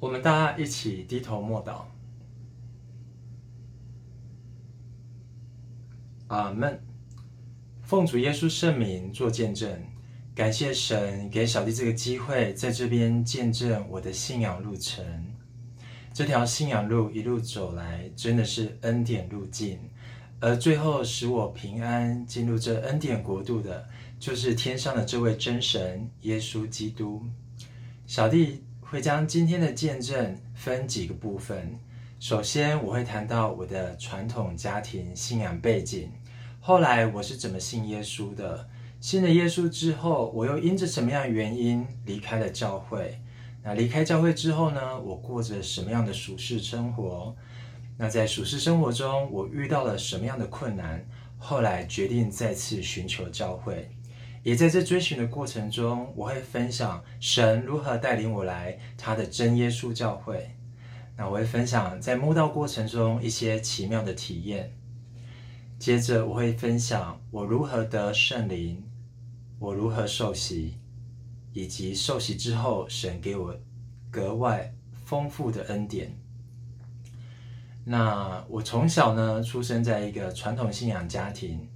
我们大家一起低头默祷。阿门。奉主耶稣圣名做见证，感谢神给小弟这个机会，在这边见证我的信仰路程。这条信仰路一路走来，真的是恩典路径，而最后使我平安进入这恩典国度的，就是天上的这位真神耶稣基督。小弟会将今天的见证分几个部分。首先，我会谈到我的传统家庭信仰背景。后来我是怎么信耶稣的？信了耶稣之后，我又因着什么样的原因离开了教会？那离开教会之后呢？我过着什么样的俗世生活？那在俗世生活中，我遇到了什么样的困难？后来决定再次寻求教会。也在这追寻的过程中，我会分享神如何带领我来他的真耶稣教会。那我会分享在慕道过程中一些奇妙的体验。接着我会分享我如何得圣灵，我如何受洗，以及受洗之后神给我格外丰富的恩典。那我从小呢，出生在一个传统信仰家庭，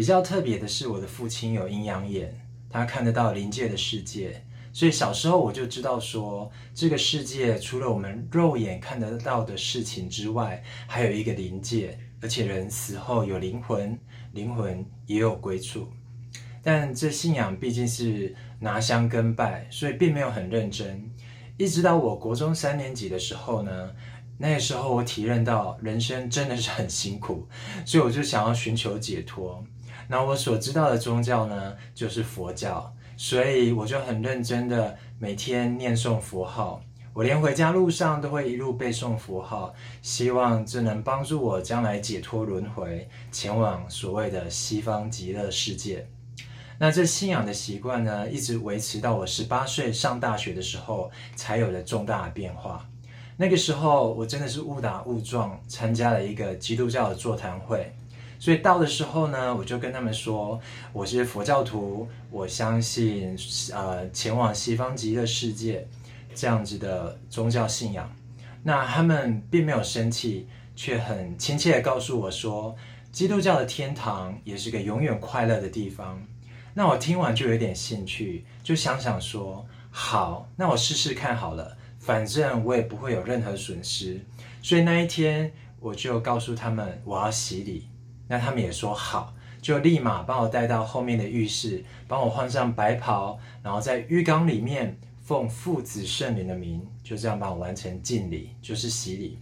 比较特别的是我的父亲有阴阳眼，他看得到灵界的世界，所以小时候我就知道说，这个世界除了我们肉眼看得到的事情之外，还有一个灵界。而且人死后有灵魂，灵魂也有归处，但这信仰毕竟是拿香跟拜，所以并没有很认真。一直到我国中三年级的时候呢，那个时候我体认到人生真的是很辛苦，所以我就想要寻求解脱。那我所知道的宗教呢，就是佛教，所以我就很认真的每天念诵佛号。我连回家路上都会一路背诵佛号，希望这能帮助我将来解脱轮回，前往所谓的西方极乐世界。那这信仰的习惯呢，一直维持到我十八岁上大学的时候，才有了重大的变化。那个时候，我真的是误打误撞参加了一个基督教的座谈会，所以到的时候呢，我就跟他们说，我是佛教徒，我相信呃前往西方极乐世界。这样子的宗教信仰，那他们并没有生气，却很亲切地告诉我说，基督教的天堂也是个永远快乐的地方。那我听完就有点兴趣，就想想说，好，那我试试看好了，反正我也不会有任何损失。所以那一天我就告诉他们我要洗礼，那他们也说好，就立马把我带到后面的浴室，帮我换上白袍，然后在浴缸里面。奉父子圣灵的名，就这样帮我完成敬礼，就是洗礼。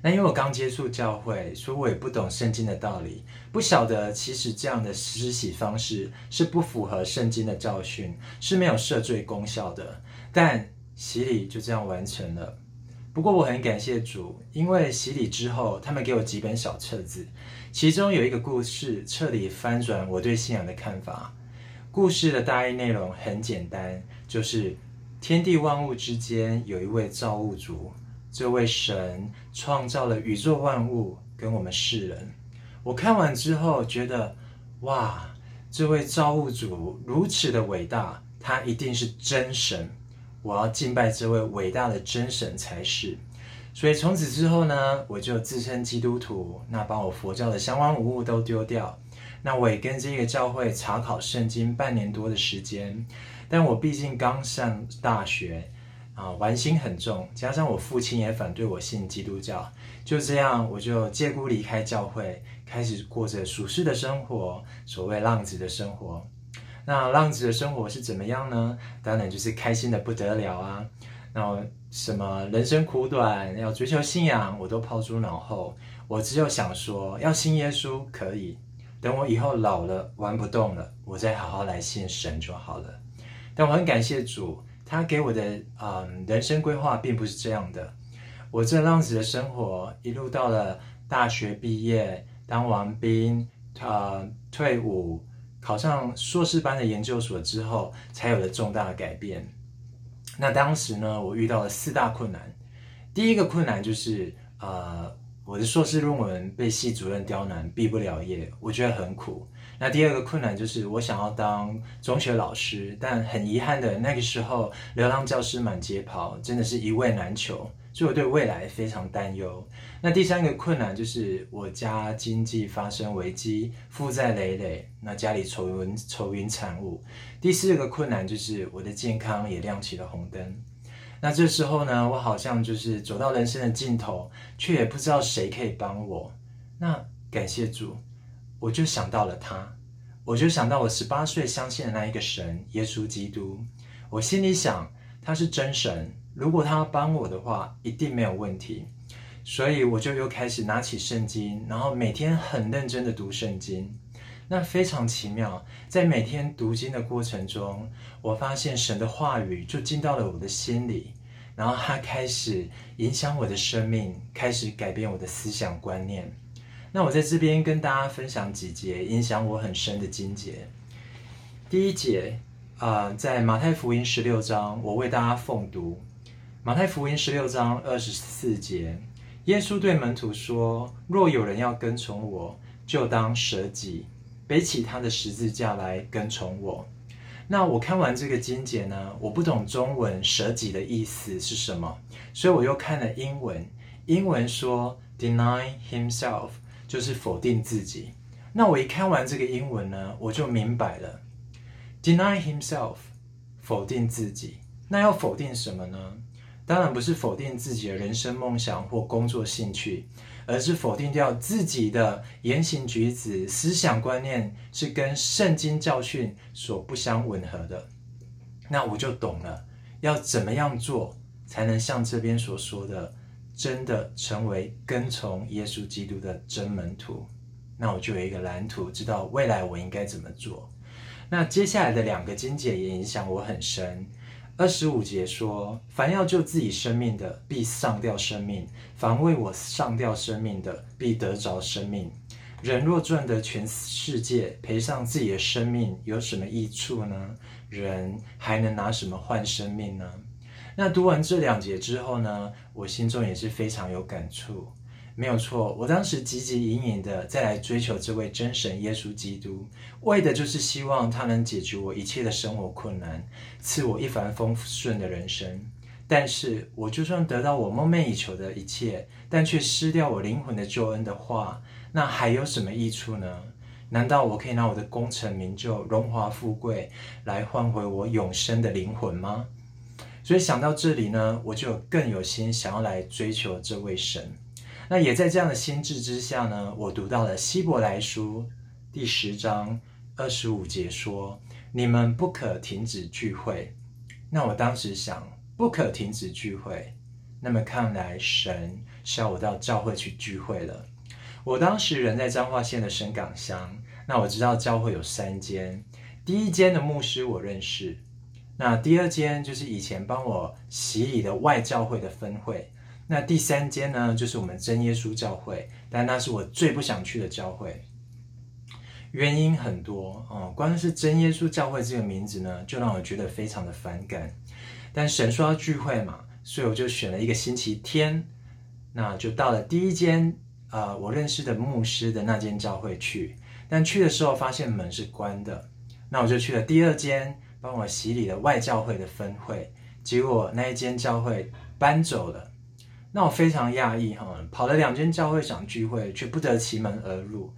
那因为我刚接触教会，所以我也不懂圣经的道理，不晓得其实这样的施洗方式是不符合圣经的教训，是没有赦罪功效的。但洗礼就这样完成了。不过我很感谢主，因为洗礼之后，他们给我几本小册子，其中有一个故事彻底翻转我对信仰的看法。故事的大意内容很简单，就是天地万物之间有一位造物主，这位神创造了宇宙万物跟我们世人。我看完之后觉得，哇，这位造物主如此的伟大，他一定是真神，我要敬拜这位伟大的真神才是。所以从此之后呢，我就自称基督徒，那把我佛教的相关无物都丢掉。那我也跟这个教会查考圣经半年多的时间，但我毕竟刚上大学，啊，玩心很重，加上我父亲也反对我信基督教，就这样我就借故离开教会，开始过着俗世的生活，所谓浪子的生活。那浪子的生活是怎么样呢？当然就是开心的不得了啊！那什么人生苦短，要追求信仰，我都抛诸脑后，我只有想说，要信耶稣可以。等我以后老了玩不动了，我再好好来信神就好了。但我很感谢主，他给我的嗯人生规划并不是这样的。我这浪子的生活一路到了大学毕业，当完兵，呃退伍，考上硕士班的研究所之后，才有了重大的改变。那当时呢，我遇到了四大困难。第一个困难就是呃。我的硕士论文被系主任刁难，毕不了业，我觉得很苦。那第二个困难就是我想要当中学老师，但很遗憾的那个时候，流浪教师满街跑，真的是一位难求，所以我对未来非常担忧。那第三个困难就是我家经济发生危机，负债累累，那家里愁云愁云惨雾。第四个困难就是我的健康也亮起了红灯。那这时候呢，我好像就是走到人生的尽头，却也不知道谁可以帮我。那感谢主。我就想到了他，我就想到我十八岁相信的那一个神，耶稣基督。我心里想，他是真神，如果他要帮我的话，一定没有问题。所以我就又开始拿起圣经，然后每天很认真的读圣经。那非常奇妙，在每天读经的过程中，我发现神的话语就进到了我的心里，然后他开始影响我的生命，开始改变我的思想观念。那我在这边跟大家分享几节影响我很深的经节。第一节啊、在马太福音十六章，我为大家奉读马太福音十六章二十四节。耶稣对门徒说：“若有人要跟从我，就当舍己，背起他的十字架来跟从我。”那我看完这个经节呢，我不懂中文“舍己”的意思是什么，所以我又看了英文。英文说 “deny himself”。就是否定自己。那我一看完这个英文呢，我就明白了，deny himself，否定自己。那要否定什么呢？当然不是否定自己的人生梦想或工作兴趣，而是否定掉自己的言行举止、思想观念是跟圣经教训所不相吻合的。那我就懂了，要怎么样做才能像这边所说的。真的成为跟从耶稣基督的真门徒，那我就有一个蓝图，知道未来我应该怎么做。那接下来的两个经节也影响我很深。二十五节说：“凡要救自己生命的，必丧掉生命；凡为我丧掉生命的，必得着生命。人若赚得全世界，赔上自己的生命，有什么益处呢？人还能拿什么换生命呢？”那读完这两节之后呢，我心中也是非常有感触。没有错，我当时汲汲营营的再来追求这位真神耶稣基督，为的就是希望他能解决我一切的生活困难，赐我一帆风顺的人生。但是，我就算得到我梦寐以求的一切，但却失掉我灵魂的救恩的话，那还有什么益处呢？难道我可以拿我的功成名就、荣华富贵来换回我永生的灵魂吗？所以想到这里呢，我就更有心想要来追求这位神。那也在这样的心智之下呢，我读到了希伯来书第十章二十五节说：“你们不可停止聚会。”那我当时想，不可停止聚会，那么看来神是要我到教会去聚会了。我当时人在彰化县的伸港乡，那我知道教会有三间，第一间的牧师我认识。那第二间就是以前帮我洗礼的外教会的分会，那第三间呢，就是我们真耶稣教会，但那是我最不想去的教会，原因很多哦，光是真耶稣教会这个名字呢，就让我觉得非常的反感。但神说要聚会嘛，所以我就选了一个星期天，那就到了第一间呃我认识的牧师的那间教会去，但去的时候发现门是关的，那我就去了第二间。帮我洗礼的外教会的分会，结果那一间教会搬走了，那我非常讶异哈，跑了两间教会想聚会，却不得其门而入，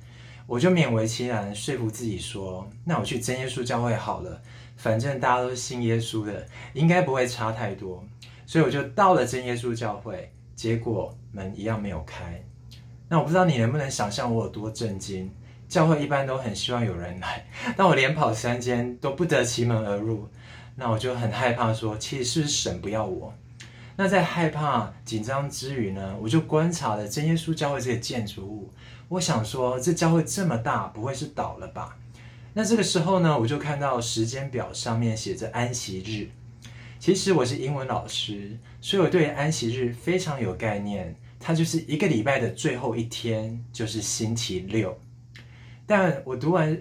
我就勉为其难说服自己说，那我去真耶稣教会好了，反正大家都是信耶稣的，应该不会差太多，所以我就到了真耶稣教会，结果门一样没有开，那我不知道你能不能想象我有多震惊。教会一般都很希望有人来，但我连跑三间都不得其门而入，那我就很害怕说，其实是神不要我？那在害怕紧张之余呢，我就观察了真耶稣教会这个建筑物，我想说，这教会这么大，不会是倒了吧？那这个时候呢，我就看到时间表上面写着安息日。其实我是英文老师，所以我对安息日非常有概念，它就是一个礼拜的最后一天，就是星期六。但我读完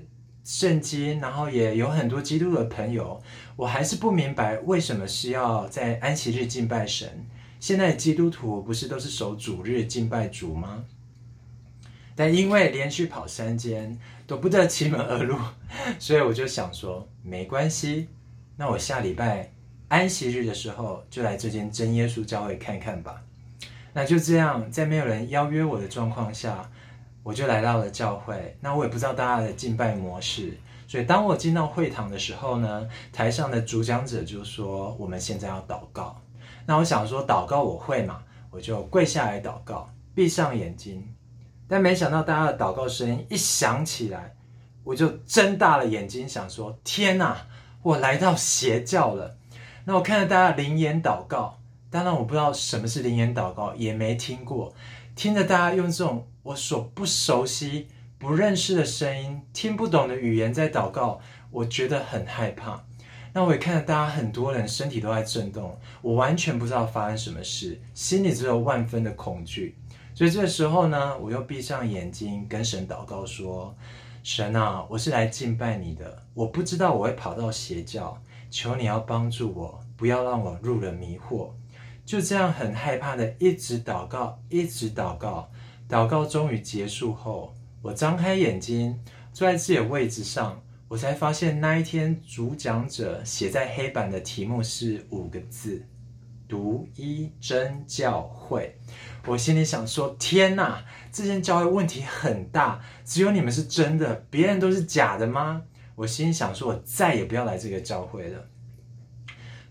圣经，然后也有很多基督的朋友，我还是不明白为什么是要在安息日敬拜神。现在基督徒不是都是守主日敬拜主吗？但因为连续跑三间都不得其门而入，所以我就想说没关系，那我下礼拜安息日的时候就来这间真耶稣教会看看吧。那就这样，在没有人邀约我的状况下，我就来到了教会。那我也不知道大家的敬拜模式，所以当我进到会堂的时候呢，台上的主讲者就说：“我们现在要祷告。”那我想说祷告我会嘛，我就跪下来祷告，闭上眼睛。但没想到大家的祷告声音一响起来，我就睁大了眼睛，想说：“天哪，我来到邪教了。”那我看着大家灵言祷告。当然，我不知道什么是灵言祷告，也没听过。听着大家用这种我所不熟悉、不认识的声音、听不懂的语言在祷告，我觉得很害怕。那我也看到大家很多人身体都在震动，我完全不知道发生什么事，心里只有万分的恐惧。所以这个时候呢，我又闭上眼睛跟神祷告说：“神啊，我是来敬拜你的，我不知道我会跑到邪教，求你要帮助我，不要让我入了迷惑。”就这样很害怕的一直祷告，一直祷告，祷告终于结束后，我张开眼睛，坐在自己的位置上，我才发现那一天主讲者写在黑板的题目是五个字：独一真教会。我心里想说：天哪，这间教会问题很大，只有你们是真的，别人都是假的吗？我心里想说：我再也不要来这个教会了。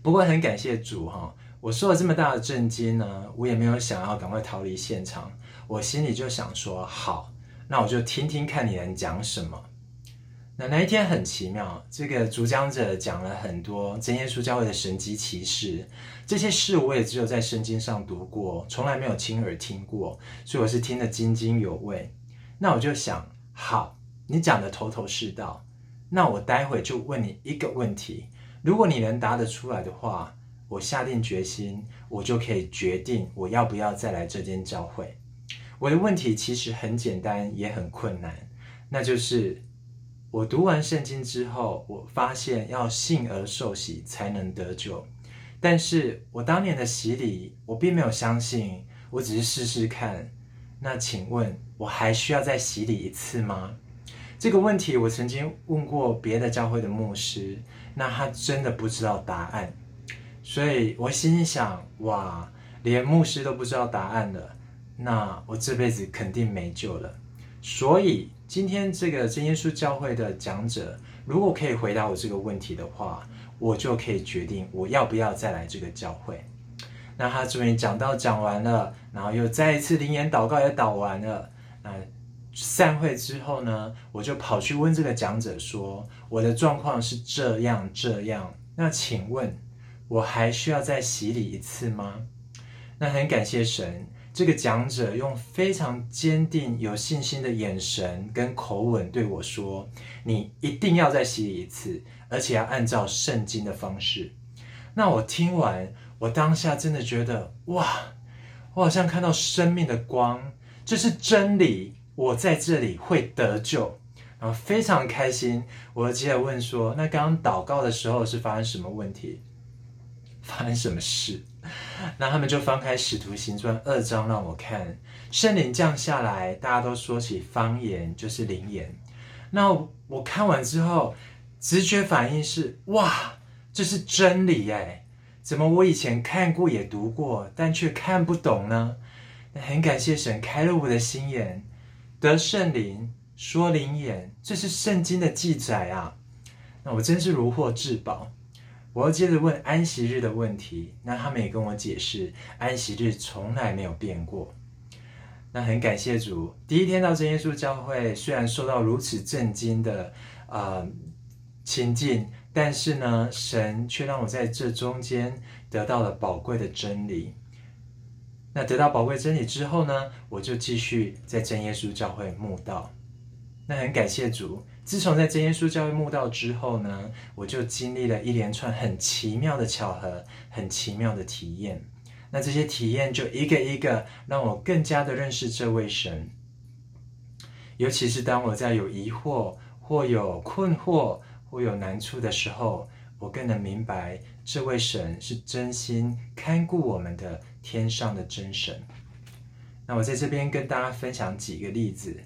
不过很感谢主哈。我受了这么大的震惊呢，我也没有想要赶快逃离现场。我心里就想说，好，那我就听听看你能讲什么。那那一天很奇妙，这个主讲者讲了很多真耶稣教会的神迹奇事，这些事我也只有在圣经上读过，从来没有亲耳听过，所以我是听得津津有味。那我就想，好，你讲的头头是道，那我待会就问你一个问题，如果你能答得出来的话。我下定决心，我就可以决定我要不要再来这间教会。我的问题其实很简单，也很困难，那就是我读完圣经之后，我发现要信而受洗才能得救。但是我当年的洗礼，我并没有相信，我只是试试看。那请问，我还需要再洗礼一次吗？这个问题我曾经问过别的教会的牧师，那他真的不知道答案。所以我心想，哇，连牧师都不知道答案了，那我这辈子肯定没救了。所以今天这个真耶稣教会的讲者，如果可以回答我这个问题的话，我就可以决定我要不要再来这个教会。那他终于讲到讲完了，然后又再一次灵言祷告也祷完了。那散会之后呢，我就跑去问这个讲者说，我的状况是这样这样，那请问，我还需要再洗礼一次吗？那很感谢神，这个讲者用非常坚定、有信心的眼神跟口吻对我说：“你一定要再洗礼一次，而且要按照圣经的方式。”那我听完，我当下真的觉得哇，我好像看到生命的光，这是真理，我在这里会得救，然后非常开心。我接着问说：“那刚刚祷告的时候是发生什么问题？”发生什么事？那他们就翻开《使徒行传》二章让我看，圣灵降下来，大家都说起方言，就是灵言。那我看完之后，直觉反应是：哇，这是真理耶！怎么我以前看过也读过，但却看不懂呢？那很感谢神开了我的心眼，得圣灵说灵言，这是圣经的记载啊！那我真是如获至宝。我要接着问安息日的问题，那他们也跟我解释，安息日从来没有变过。那很感谢主，第一天到真耶稣教会，虽然受到如此震惊的啊亲近，但是呢，神却让我在这中间得到了宝贵的真理。那得到宝贵真理之后呢，我就继续在真耶稣教会慕道。那很感谢主。自从在真耶稣教会慕道之后呢，我就经历了一连串很奇妙的巧合，很奇妙的体验。那这些体验就一个一个让我更加的认识这位神。尤其是当我在有疑惑、或有困惑、或有难处的时候，我更能明白这位神是真心看顾我们的天上的真神。那我在这边跟大家分享几个例子。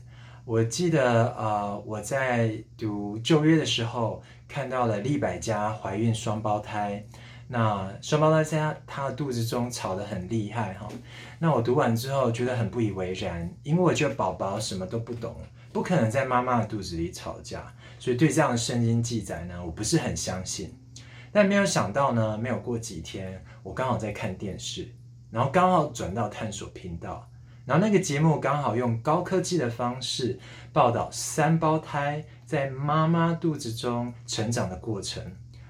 我记得呃，我在读旧约的时候看到了利百家怀孕双胞胎，那双胞胎在她的肚子中吵得很厉害哈。那我读完之后觉得很不以为然，因为我觉得宝宝什么都不懂，不可能在妈妈的肚子里吵架，所以对这样的圣经记载呢，我不是很相信。但没有想到呢，没有过几天，我刚好在看电视，然后刚好转到探索频道，然后那个节目刚好用高科技的方式报道三胞胎在妈妈肚子中成长的过程，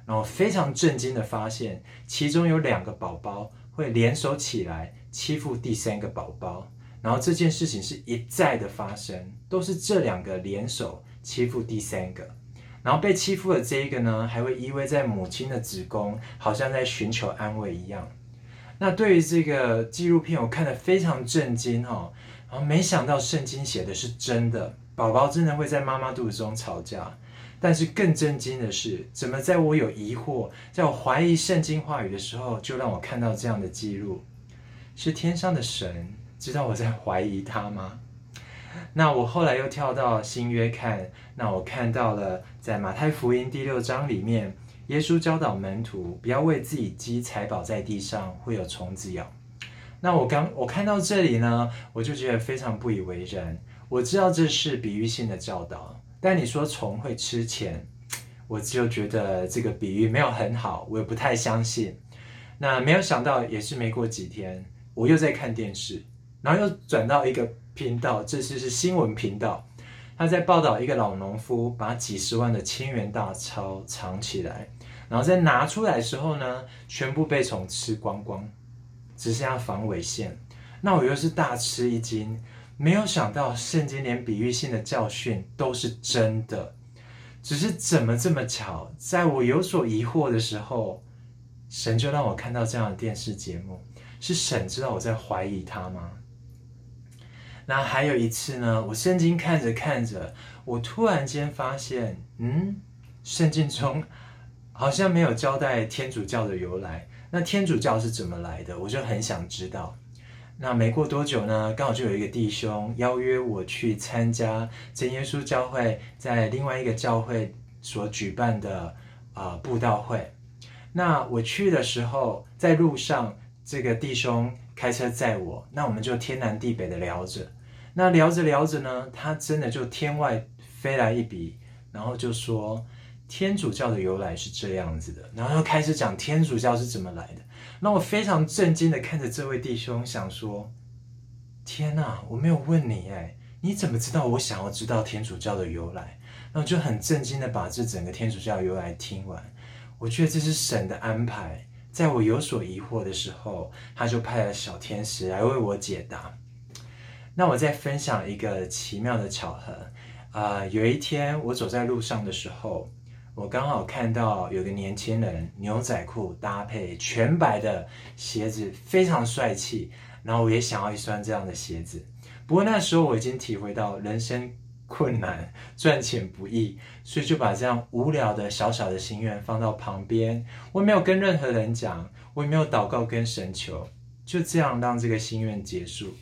然后非常震惊的发现，其中有两个宝宝会联手起来欺负第三个宝宝，然后这件事情是一再的发生，都是这两个联手欺负第三个。然后被欺负的这一个呢，还会依偎在母亲的子宫，好像在寻求安慰一样。那对于这个纪录片，我看得非常震惊哈。然后没想到圣经写的是真的，宝宝真的会在妈妈肚子中吵架。但是更震惊的是，怎么在我有疑惑、在我怀疑圣经话语的时候，就让我看到这样的记录？是天上的神知道我在怀疑他吗？那我后来又跳到新约看，那我看到了在马太福音第六章里面，耶稣教导门徒不要为自己积财宝在地上，会有虫子咬。那我刚我看到这里呢，我就觉得非常不以为然。我知道这是比喻性的教导，但你说虫会吃钱，我就觉得这个比喻没有很好，我也不太相信。那没有想到，也是没过几天，我又在看电视，然后又转到一个。频道，这次是新闻频道，他在报道一个老农夫把几十万的千元大钞藏起来，然后在拿出来的时候呢，全部被虫吃光光，只剩下防伪线。那我又是大吃一惊，没有想到圣经连比喻性的教训都是真的，只是怎么这么巧，在我有所疑惑的时候，神就让我看到这样的电视节目，是神知道我在怀疑他吗？那还有一次呢，我圣经看着看着，我突然间发现，嗯，圣经中好像没有交代天主教的由来。那天主教是怎么来的？我就很想知道。那没过多久呢，刚好就有一个弟兄邀约我去参加真耶稣教会在另外一个教会所举办的啊布道会。那我去的时候，在路上，这个弟兄。开车载我，那我们就天南地北的聊着。那聊着聊着呢，他真的就天外飞来一笔，然后就说天主教的由来是这样子的，然后又开始讲天主教是怎么来的。那我非常震惊的看着这位弟兄，想说：天哪，我没有问你哎，你怎么知道我想要知道天主教的由来？然后就很震惊的把这整个天主教由来听完。我觉得这是神的安排。在我有所疑惑的时候，他就派了小天使来为我解答。那我再分享一个奇妙的巧合啊、呃，有一天我走在路上的时候，我刚好看到有个年轻人牛仔裤搭配全白的鞋子，非常帅气。然后我也想要一双这样的鞋子，不过那时候我已经体会到人生。困难，赚钱不易，所以就把这样无聊的小小的心愿放到旁边。我没有跟任何人讲，我也没有祷告跟神求，就这样让这个心愿结束。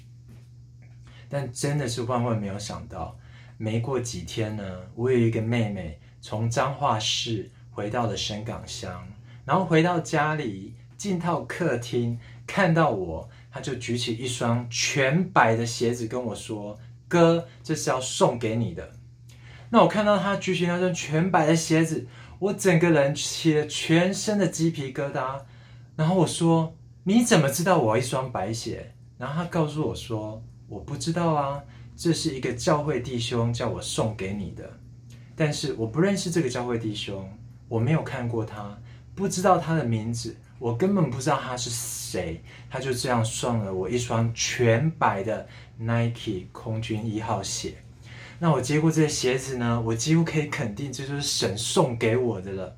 但真的是万万没有想到，没过几天呢，我有一个妹妹从彰化市回到了深港乡，然后回到家里进到客厅，看到我，她就举起一双全白的鞋子跟我说。哥，这是要送给你的。那我看到他举起那双全白的鞋子，我整个人起了全身的鸡皮疙瘩。然后我说：“你怎么知道我一双白鞋？”然后他告诉我说：“我不知道啊，这是一个教会弟兄叫我送给你的。但是我不认识这个教会弟兄，我没有看过他，不知道他的名字，我根本不知道他是谁。他就这样送了我一双全白的。” Nike 空军一号鞋，那我接过这个鞋子呢，我几乎可以肯定这就是神送给我的了。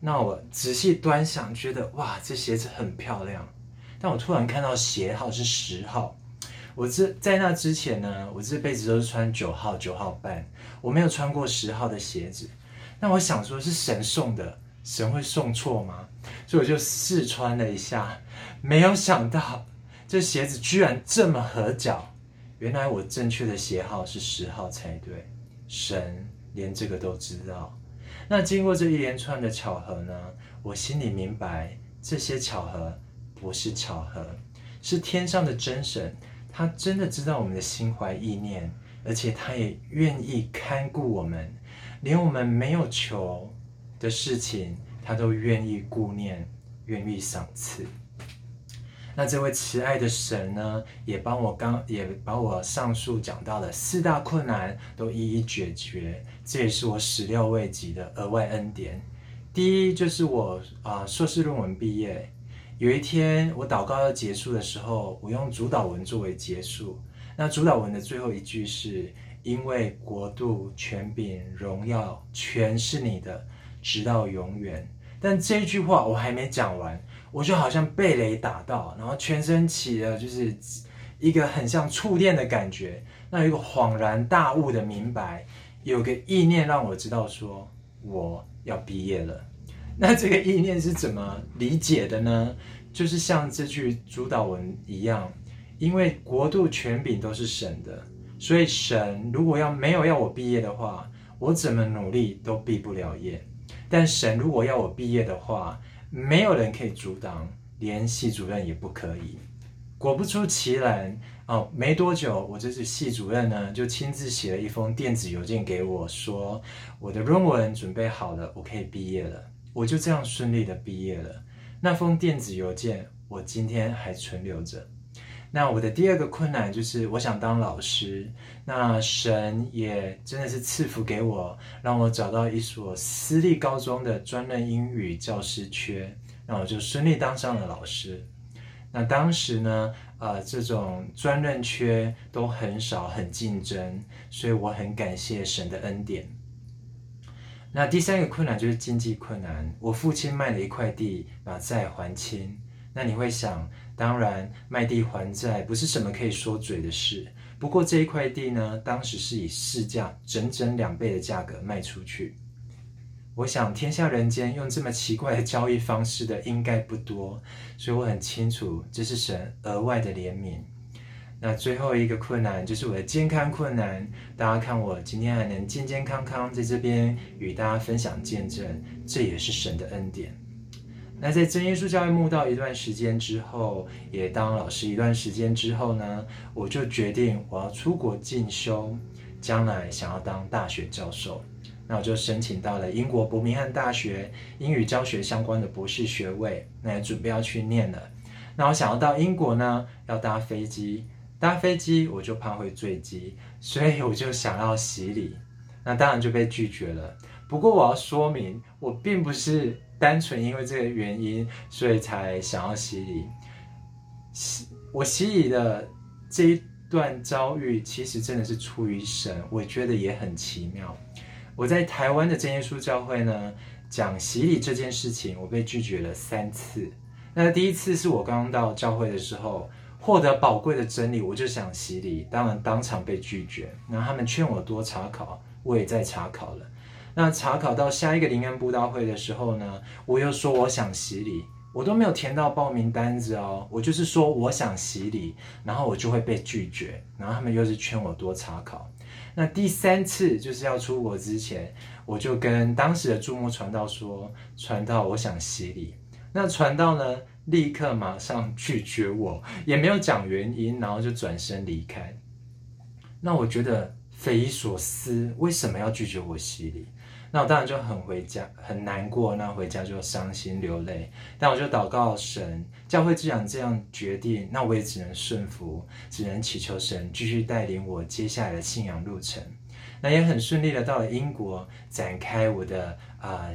那我仔细端详，觉得哇，这鞋子很漂亮。但我突然看到鞋号是十号，我这在那之前呢，我这辈子都是穿九号、九号半，我没有穿过十号的鞋子。那我想说，是神送的，神会送错吗？所以我就试穿了一下，没有想到这鞋子居然这么合脚。原来我正确的鞋号是十号才对，神连这个都知道。那经过这一连串的巧合呢，我心里明白，这些巧合不是巧合，是天上的真神，他真的知道我们的心怀意念，而且他也愿意看顾我们，连我们没有求的事情，他都愿意顾念，愿意赏赐。那这位慈爱的神呢，也帮我刚也把我上述讲到的四大困难都一一解决，这也是我始料未及的额外恩典。第一就是我啊硕士论文毕业，有一天我祷告要结束的时候，我用主祷文作为结束。那主祷文的最后一句是：因为国度、权柄、荣耀全是你的，直到永远。但这一句话我还没讲完。我就好像被雷打到，然后全身起了就是一个很像触电的感觉，那有一个恍然大悟的明白，有个意念让我知道说我要毕业了。那这个意念是怎么理解的呢？就是像这句主导文一样，因为国度权柄都是神的，所以神如果要没有要我毕业的话，我怎么努力都毕不了业。但神如果要我毕业的话，没有人可以阻挡，连系主任也不可以。果不出其然，哦，没多久，我这次系主任呢就亲自写了一封电子邮件给我，说我的论文准备好了，我可以毕业了。我就这样顺利的毕业了。那封电子邮件我今天还存留着。那我的第二个困难就是我想当老师，那神也真的是赐福给我，让我找到一所私立高中的专任英语教师缺，那我就顺利当上了老师。那当时呢，呃，这种专任缺都很少，很竞争，所以我很感谢神的恩典。那第三个困难就是经济困难，我父亲卖了一块地，把债还清。那你会想，当然，卖地还债不是什么可以说嘴的事。不过这一块地呢，当时是以市价整整两倍的价格卖出去。我想，天下人间用这么奇怪的交易方式的应该不多，所以我很清楚这是神额外的怜悯。那最后一个困难就是我的健康困难。大家看我今天还能健健康康在这边与大家分享见证，这也是神的恩典。那在真耶稣教会慕道一段时间之后，也当老师一段时间之后呢，我就决定我要出国进修，将来想要当大学教授。那我就申请到了英国伯明翰大学英语教学相关的博士学位，那也准备要去念了。那我想要到英国呢，要搭飞机，搭飞机我就怕会坠机，所以我就想要洗礼，那当然就被拒绝了。不过我要说明，我并不是。单纯因为这个原因，所以才想要洗礼。洗我洗礼的这一段遭遇，其实真的是出于神，我觉得也很奇妙。我在台湾的真耶稣教会呢，讲洗礼这件事情，我被拒绝了三次。那第一次是我刚到教会的时候，获得宝贵的真理，我就想洗礼，当然当场被拒绝。然后他们劝我多查考，我也在查考了。那查考到下一个灵恩布道会的时候呢，我又说我想洗礼，我都没有填到报名单子哦，我就是说我想洗礼，然后我就会被拒绝，然后他们又是劝我多查考。那第三次就是要出国之前，我就跟当时的驻牧传道说，传道我想洗礼，那传道呢立刻马上拒绝我，也没有讲原因，然后就转身离开。那我觉得匪夷所思，为什么要拒绝我洗礼？那我当然就很回家，很难过。那回家就伤心流泪。但我就祷告神，教会既然这样决定，那我也只能顺服，只能祈求神继续带领我接下来的信仰路程。那也很顺利的到了英国，展开我的啊、呃、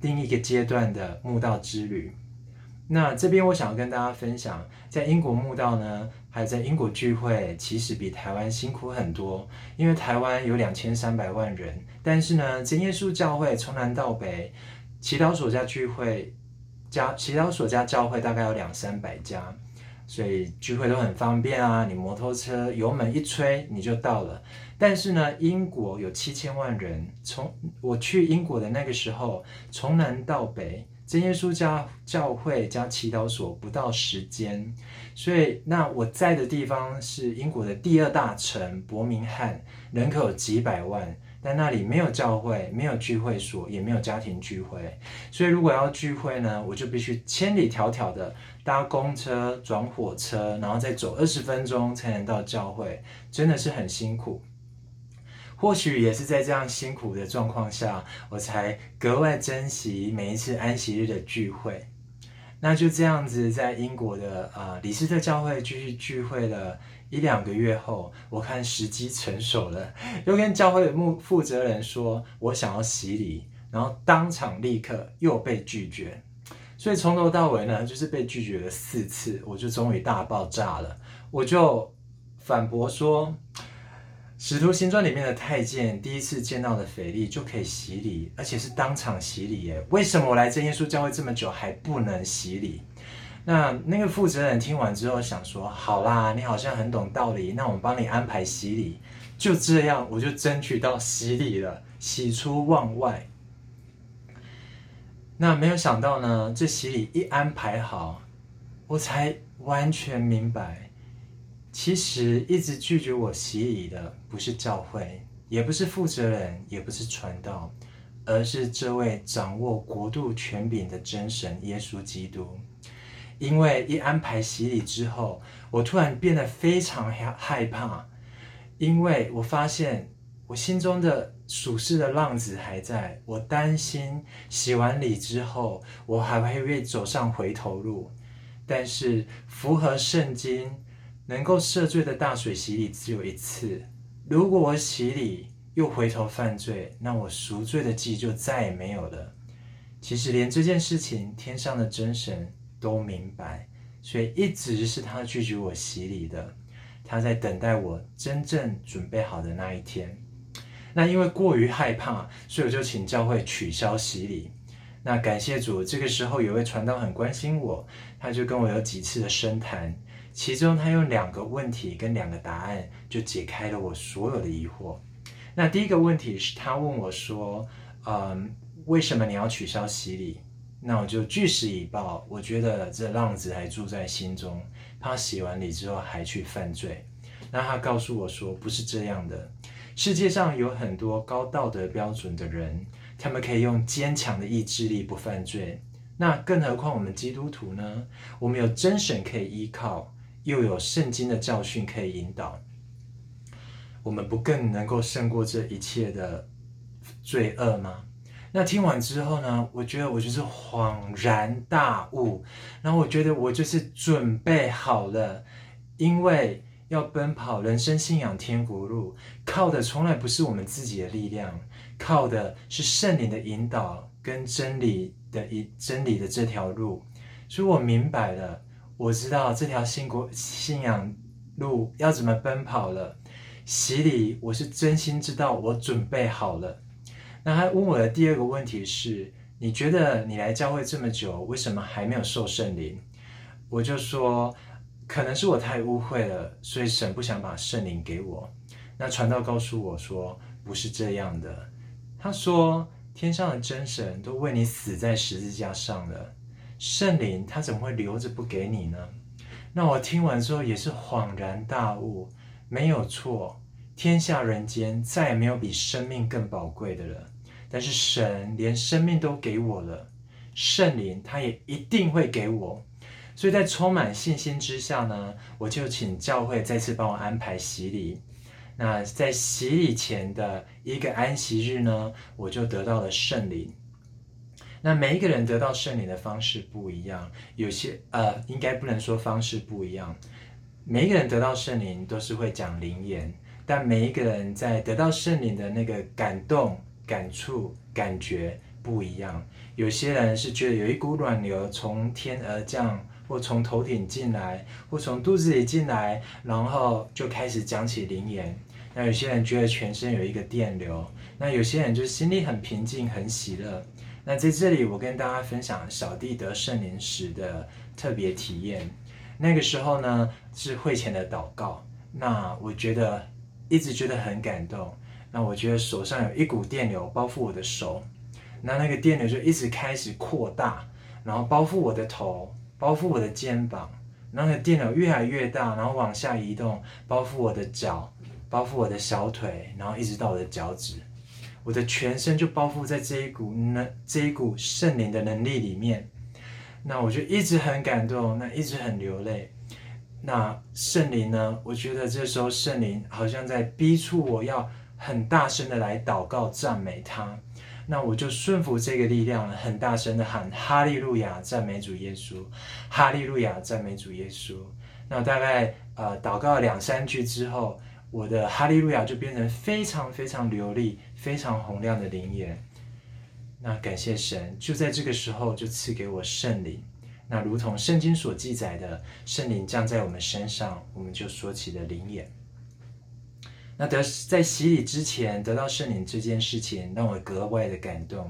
另一个阶段的慕道之旅。那这边我想要跟大家分享，在英国慕道呢。还有在英国聚会，其实比台湾辛苦很多，因为台湾有两千三百万人，但是呢，真耶稣教会从南到北，祈祷所加聚会，加祈祷所加教会大概有两三百家，所以聚会都很方便啊，你摩托车油门一吹你就到了。但是呢，英国有七千万人，从我去英国的那个时候，从南到北。真耶稣教教会加祈祷所不到十间，所以那我在的地方是英国的第二大城伯明翰，人口几百万，但那里没有教会，没有聚会所，也没有家庭聚会，所以如果要聚会呢，我就必须千里迢迢的搭公车转火车，然后再走二十分钟才能到教会，真的是很辛苦。或许也是在这样辛苦的状况下，我才格外珍惜每一次安息日的聚会。那就这样子，在英国的啊、呃、李斯特教会继续聚会了一两个月后，我看时机成熟了，又跟教会的目负责人说我想要洗礼，然后当场立刻又被拒绝。所以从头到尾呢，就是被拒绝了四次，我就终于大爆炸了，我就反驳说。《使徒行传》里面的太监第一次见到的腓力就可以洗礼，而且是当场洗礼耶？为什么我来真耶稣教会这么久还不能洗礼？那那个负责人听完之后想说：“好啦，你好像很懂道理，那我们帮你安排洗礼。”就这样，我就争取到洗礼了，喜出望外。那没有想到呢，这洗礼一安排好，我才完全明白。其实一直拒绝我洗礼的不是教会，也不是负责人，也不是传道，而是这位掌握国度权柄的真神耶稣基督。因为一安排洗礼之后，我突然变得非常害害怕，因为我发现我心中的属世的浪子还在，我担心洗完礼之后，我还会不会走上回头路。但是符合圣经。能够赦罪的大水洗礼只有一次，如果我洗礼又回头犯罪，那我赎罪的祭就再也没有了。其实连这件事情，天上的真神都明白，所以一直是他拒绝我洗礼的。他在等待我真正准备好的那一天。那因为过于害怕，所以我就请教会取消洗礼。那感谢主，这个时候有位传道很关心我，他就跟我有几次的深谈。其中，他用两个问题跟两个答案，就解开了我所有的疑惑。那第一个问题是他问我说：“嗯，为什么你要取消洗礼？”那我就据实以报，我觉得这浪子还住在心中，怕洗完礼之后还去犯罪。那他告诉我说：“不是这样的，世界上有很多高道德标准的人，他们可以用坚强的意志力不犯罪。那更何况我们基督徒呢？我们有真神可以依靠。”又有圣经的教训可以引导，我们不更能够胜过这一切的罪恶吗？那听完之后呢，我觉得我就是恍然大悟，然后我觉得我就是准备好了，因为要奔跑人生信仰天国路，靠的从来不是我们自己的力量，靠的是圣灵的引导跟真理的一真理的这条路，所以我明白了。我知道这条信国信仰路要怎么奔跑了。洗礼，我是真心知道，我准备好了。那他问我的第二个问题是：你觉得你来教会这么久，为什么还没有受圣灵？我就说，可能是我太污秽了，所以神不想把圣灵给我。那传道告诉我说，不是这样的。他说，天上的真神都为你死在十字架上了。圣灵他怎么会留着不给你呢？那我听完之后也是恍然大悟，没有错，天下人间再也没有比生命更宝贵的了。但是神连生命都给我了，圣灵他也一定会给我。所以在充满信心之下呢，我就请教会再次帮我安排洗礼。那在洗礼前的一个安息日呢，我就得到了圣灵。那每一个人得到圣灵的方式不一样，有些呃，应该不能说方式不一样。每一个人得到圣灵都是会讲灵言，但每一个人在得到圣灵的那个感动、感触、感觉不一样。有些人是觉得有一股暖流从天而降，或从头顶进来，或从肚子里进来，然后就开始讲起灵言。那有些人觉得全身有一个电流，那有些人就心里很平静、很喜乐。那在这里，我跟大家分享小弟得圣灵时的特别体验。那个时候呢，是会前的祷告。那我觉得一直觉得很感动。那我觉得手上有一股电流包覆我的手。那那个电流就一直开始扩大。然后包覆我的头，包覆我的肩膀，然后电流越来越大，然后往下移动，包覆我的脚，包覆我的小腿，然后一直到我的脚趾，我的全身就包覆在这一股能这一股圣灵的能力里面。那我就一直很感动，那一直很流泪。那圣灵呢？我觉得这时候圣灵好像在逼促我要很大声的来祷告赞美他。那我就顺服这个力量了，很大声的喊哈利路亚，赞美主耶稣，哈利路亚，赞美主耶稣。那大概呃祷告两三句之后，我的哈利路亚就变成非常非常流利、非常洪亮的灵言。那感谢神，就在这个时候就赐给我圣灵。那如同圣经所记载的，圣灵降在我们身上，我们就说起了灵言。那得在洗礼之前得到圣灵这件事情，让我格外的感动，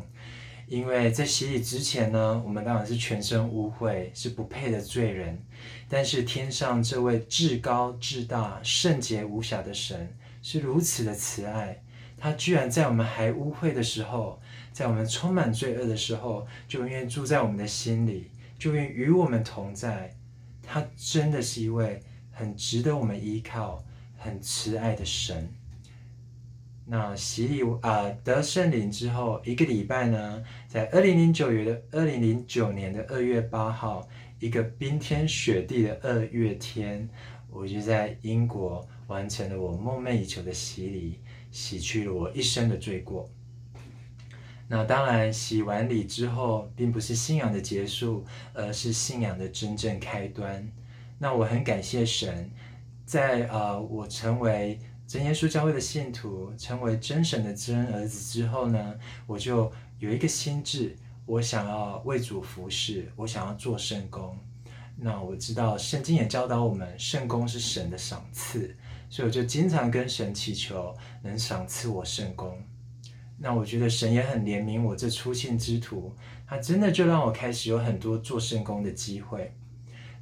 因为在洗礼之前呢，我们当然是全身污秽，是不配的罪人。但是天上这位至高至大、圣洁无瑕的神是如此的慈爱，他居然在我们还污秽的时候，在我们充满罪恶的时候，就愿意住在我们的心里，就愿与我们同在。他真的是一位很值得我们依靠。很慈爱的神。那洗礼啊、呃，得圣灵之后一个礼拜呢，在二零零九年的二零零九年的二月八号，一个冰天雪地的二月天，我就在英国完成了我梦寐以求的洗礼，洗去了我一生的罪过。那当然，洗完礼之后，并不是信仰的结束，而是信仰的真正开端。那我很感谢神。在呃，我成为真耶稣教会的信徒，成为真神的真儿子之后呢，我就有一个心智，我想要为主服侍，我想要做圣工。那我知道圣经也教导我们，圣工是神的赏赐，所以我就经常跟神祈求，能赏赐我圣工。那我觉得神也很怜悯我这出信之徒，他真的就让我开始有很多做圣工的机会。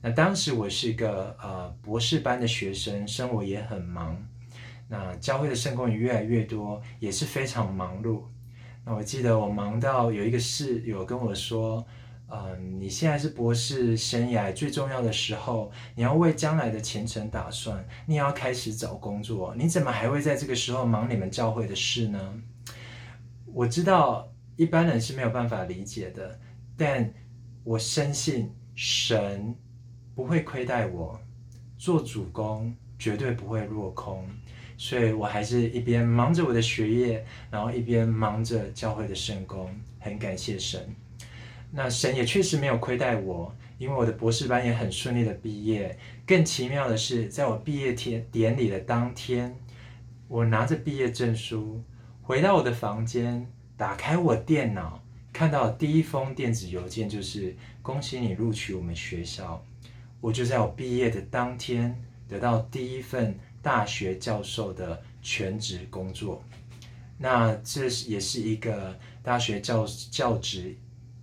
那当时我是一个呃博士班的学生，生活也很忙。那教会的圣工也越来越多，也是非常忙碌。那我记得我忙到有一个室友跟我说：“嗯、你现在是博士生涯最重要的时候，你要为将来的前程打算，你要开始找工作，你怎么还会在这个时候忙你们教会的事呢？”我知道一般人是没有办法理解的，但我深信神。不会亏待我，做主工绝对不会落空，所以我还是一边忙着我的学业，然后一边忙着教会的圣工，很感谢神。那神也确实没有亏待我，因为我的博士班也很顺利的毕业。更奇妙的是，在我毕业天典礼的当天，我拿着毕业证书回到我的房间，打开我电脑，看到第一封电子邮件就是恭喜你录取我们学校。我就在我毕业的当天得到第一份大学教授的全职工作，那这也是一个大学教教职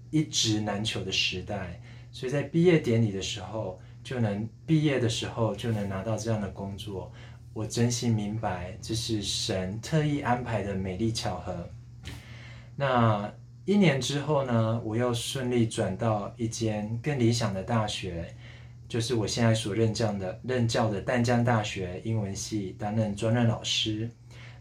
一职难求的时代，所以在毕业典礼的时候就能毕业的时候就能拿到这样的工作，我真心明白这是神特意安排的美丽巧合。那一年之后呢，我又顺利转到一间更理想的大学。就是我现在所任教的任教的淡江大学英文系担任专任老师，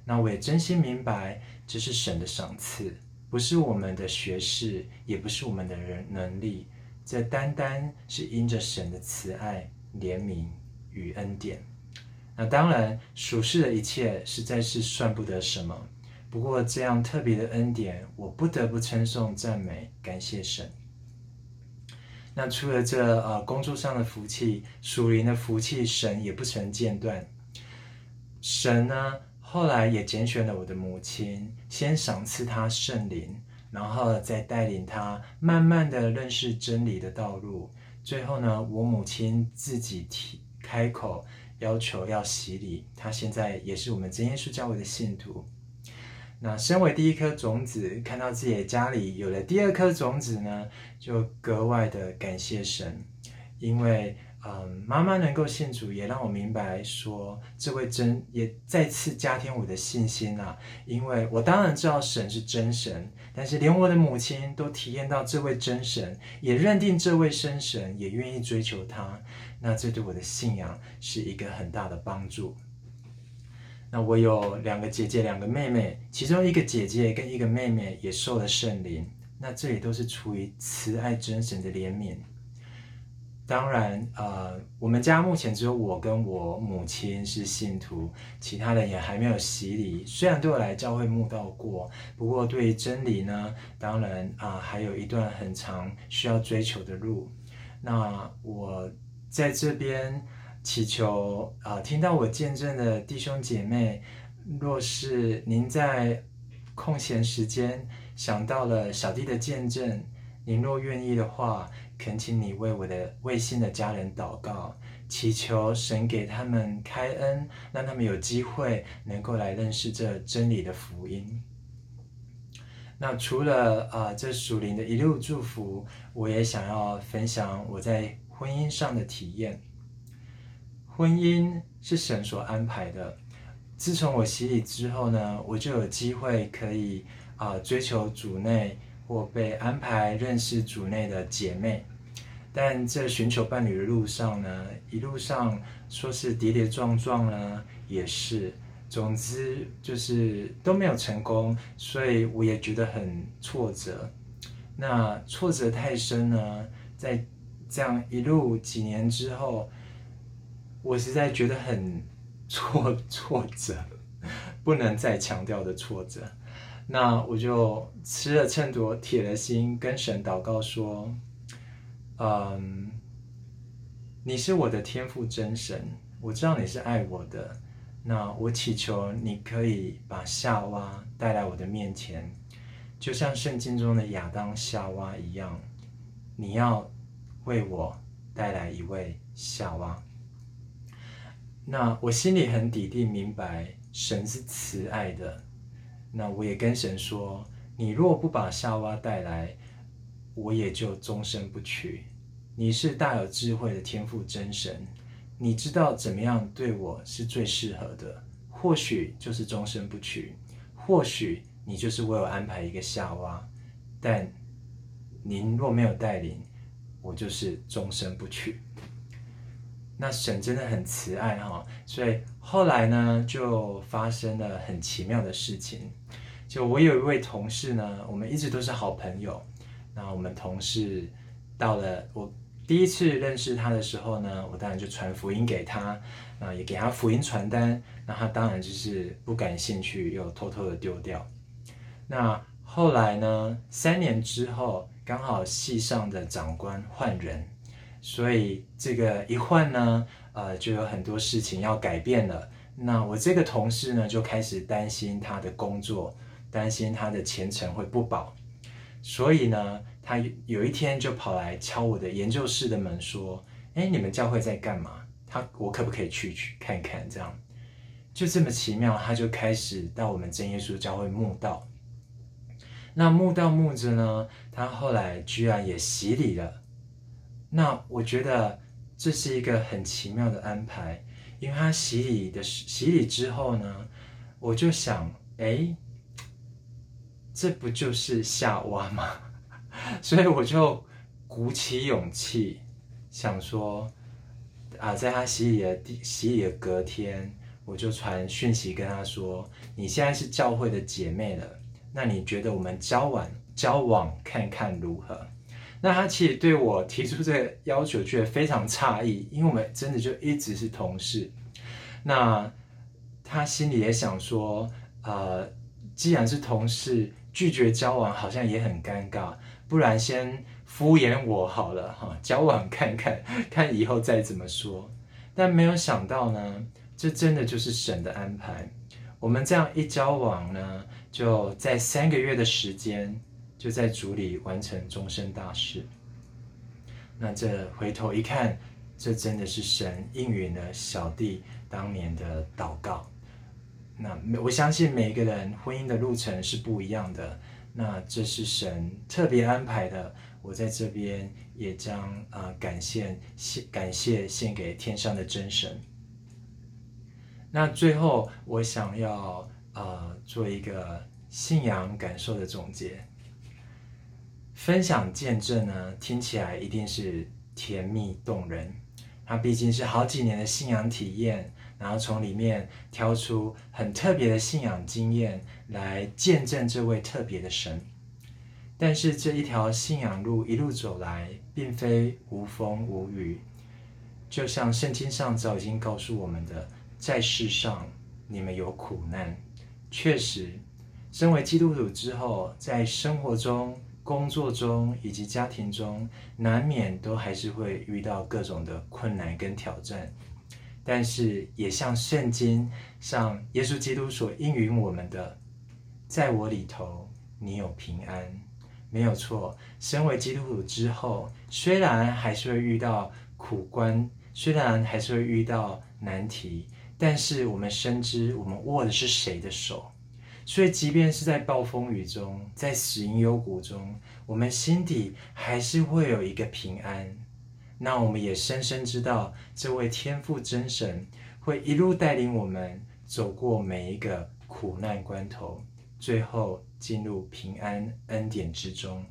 那我也真心明白，这是神的赏赐，不是我们的学识，也不是我们的人能力，这单单是因着神的慈爱、怜悯与恩典。那当然，属世的一切实在是算不得什么，不过这样特别的恩典，我不得不称颂赞美，感谢神。那除了这呃工作上的福气，属灵的福气，神也不曾间断。神呢，后来也拣选了我的母亲，先赏赐她圣灵，然后再带领她慢慢的认识真理的道路。最后呢，我母亲自己提开口要求要洗礼，她现在也是我们真耶稣教会的信徒。那身为第一颗种子，看到自己的家里有了第二颗种子呢，就格外的感谢神，因为嗯，妈妈能够信主，也让我明白说，这位真也再次加添我的信心啊。因为我当然知道神是真神，但是连我的母亲都体验到这位真神，也认定这位真神，也愿意追求他。那这对我的信仰是一个很大的帮助。那我有两个姐姐，两个妹妹，其中一个姐姐跟一个妹妹也受了圣灵。那这里都是出于慈爱真神的怜悯。当然，呃，我们家目前只有我跟我母亲是信徒，其他人也还没有洗礼。虽然都有来教会慕道过，不过对于真理呢，当然啊，呃，还有一段很长需要追求的路。那我在这边祈求啊，听到我见证的弟兄姐妹，若是您在空闲时间想到了小弟的见证，您若愿意的话。恳请你为我的未信的家人祷告，祈求神给他们开恩，让他们有机会能够来认识这真理的福音。那除了啊、这属灵的一路祝福，我也想要分享我在婚姻上的体验。婚姻是神所安排的。自从我洗礼之后呢，我就有机会可以啊、追求主内或被安排认识主内的姐妹。但这寻求伴侣的路上呢，一路上说是跌跌撞撞呢，也是，总之就是都没有成功，所以我也觉得很挫折。那挫折太深呢，在这样一路几年之后，我实在觉得很挫 挫折，不能再强调的挫折。那我就吃了秤砣，铁了心，跟神祷告说。嗯，你是我的天父真神，我知道你是爱我的。那我祈求你可以把夏娃带来我的面前，就像圣经中的亚当夏娃一样，你要为我带来一位夏娃。那我心里很笃定明白，神是慈爱的。那我也跟神说，你若不把夏娃带来，我也就终身不娶。你是大有智慧的天父真神，你知道怎么样对我是最适合的。或许就是终身不娶，或许你就是为我安排一个夏娃。但您若没有带领，我就是终身不娶。那神真的很慈爱哈，所以后来呢，就发生了很奇妙的事情。就我有一位同事呢，我们一直都是好朋友。那我们同事到了我。第一次认识他的时候呢，我当然就传福音给他，那也给他福音传单，那他当然就是不感兴趣，又偷偷的丢掉。那后来呢，三年之后，刚好系上的长官换人，所以这个一换呢，呃，就有很多事情要改变了。那我这个同事呢，就开始担心他的工作，担心他的前程会不保，所以呢。他有一天就跑来敲我的研究室的门，说：“哎，你们教会在干嘛？他我可不可以去去看看？这样就这么奇妙，他就开始到我们真耶稣教会慕道。那慕道慕着呢，他后来居然也洗礼了。那我觉得这是一个很奇妙的安排，因为他洗礼的洗礼之后呢，我就想，哎，这不就是夏娃吗？” 所以我就鼓起勇气，想说啊，在他洗礼的洗礼的隔天，我就传讯息跟他说：“你现在是教会的姐妹了，那你觉得我们交往交往看看如何？”那他其实对我提出这个要求，觉得非常诧异，因为我们真的就一直是同事。那他心里也想说：“呃，既然是同事，拒绝交往好像也很尴尬。”不然先敷衍我好了哈，交往看看，看以后再怎么说。但没有想到呢，这真的就是神的安排。我们这样一交往呢，就在三个月的时间，就在主里完成终身大事。那这回头一看，这真的是神应允了小弟当年的祷告。那我相信每一个人婚姻的路程是不一样的。那这是神特别安排的，我在这边也将啊、感谢献感谢献给天上的真神。那最后，我想要呃做一个信仰感受的总结。分享见证呢，听起来一定是甜蜜动人。它毕竟是好几年的信仰体验，然后从里面挑出很特别的信仰经验来见证这位特别的神。但是这一条信仰路一路走来，并非无风无雨，就像圣经上早已经告诉我们的。在世上，你们有苦难，确实，身为基督徒之后，在生活中、工作中以及家庭中，难免都还是会遇到各种的困难跟挑战。但是，也像圣经上耶稣基督所应允我们的，在我里头，你有平安，没有错。身为基督徒之后，虽然还是会遇到苦关，虽然还是会遇到难题。但是我们深知，我们握的是谁的手，所以即便是在暴风雨中，在死荫幽谷中，我们心底还是会有一个平安。那我们也深深知道，这位天赋真神会一路带领我们走过每一个苦难关头，最后进入平安恩典之中。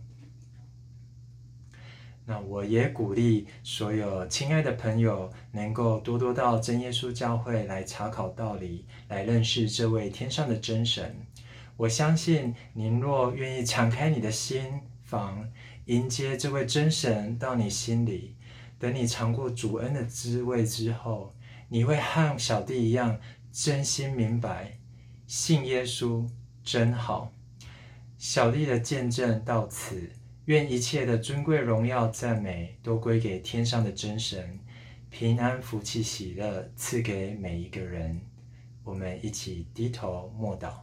那我也鼓励所有亲爱的朋友，能够多多到真耶稣教会来查考道理，来认识这位天上的真神。我相信您若愿意敞开你的心房，迎接这位真神到你心里，等你尝过主恩的滋味之后，你会和小弟一样真心明白，信耶稣真好。小弟的见证到此。愿一切的尊贵、荣耀、赞美都归给天上的真神，平安、福气、喜乐赐给每一个人。我们一起低头默祷，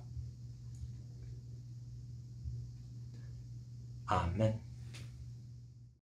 阿门。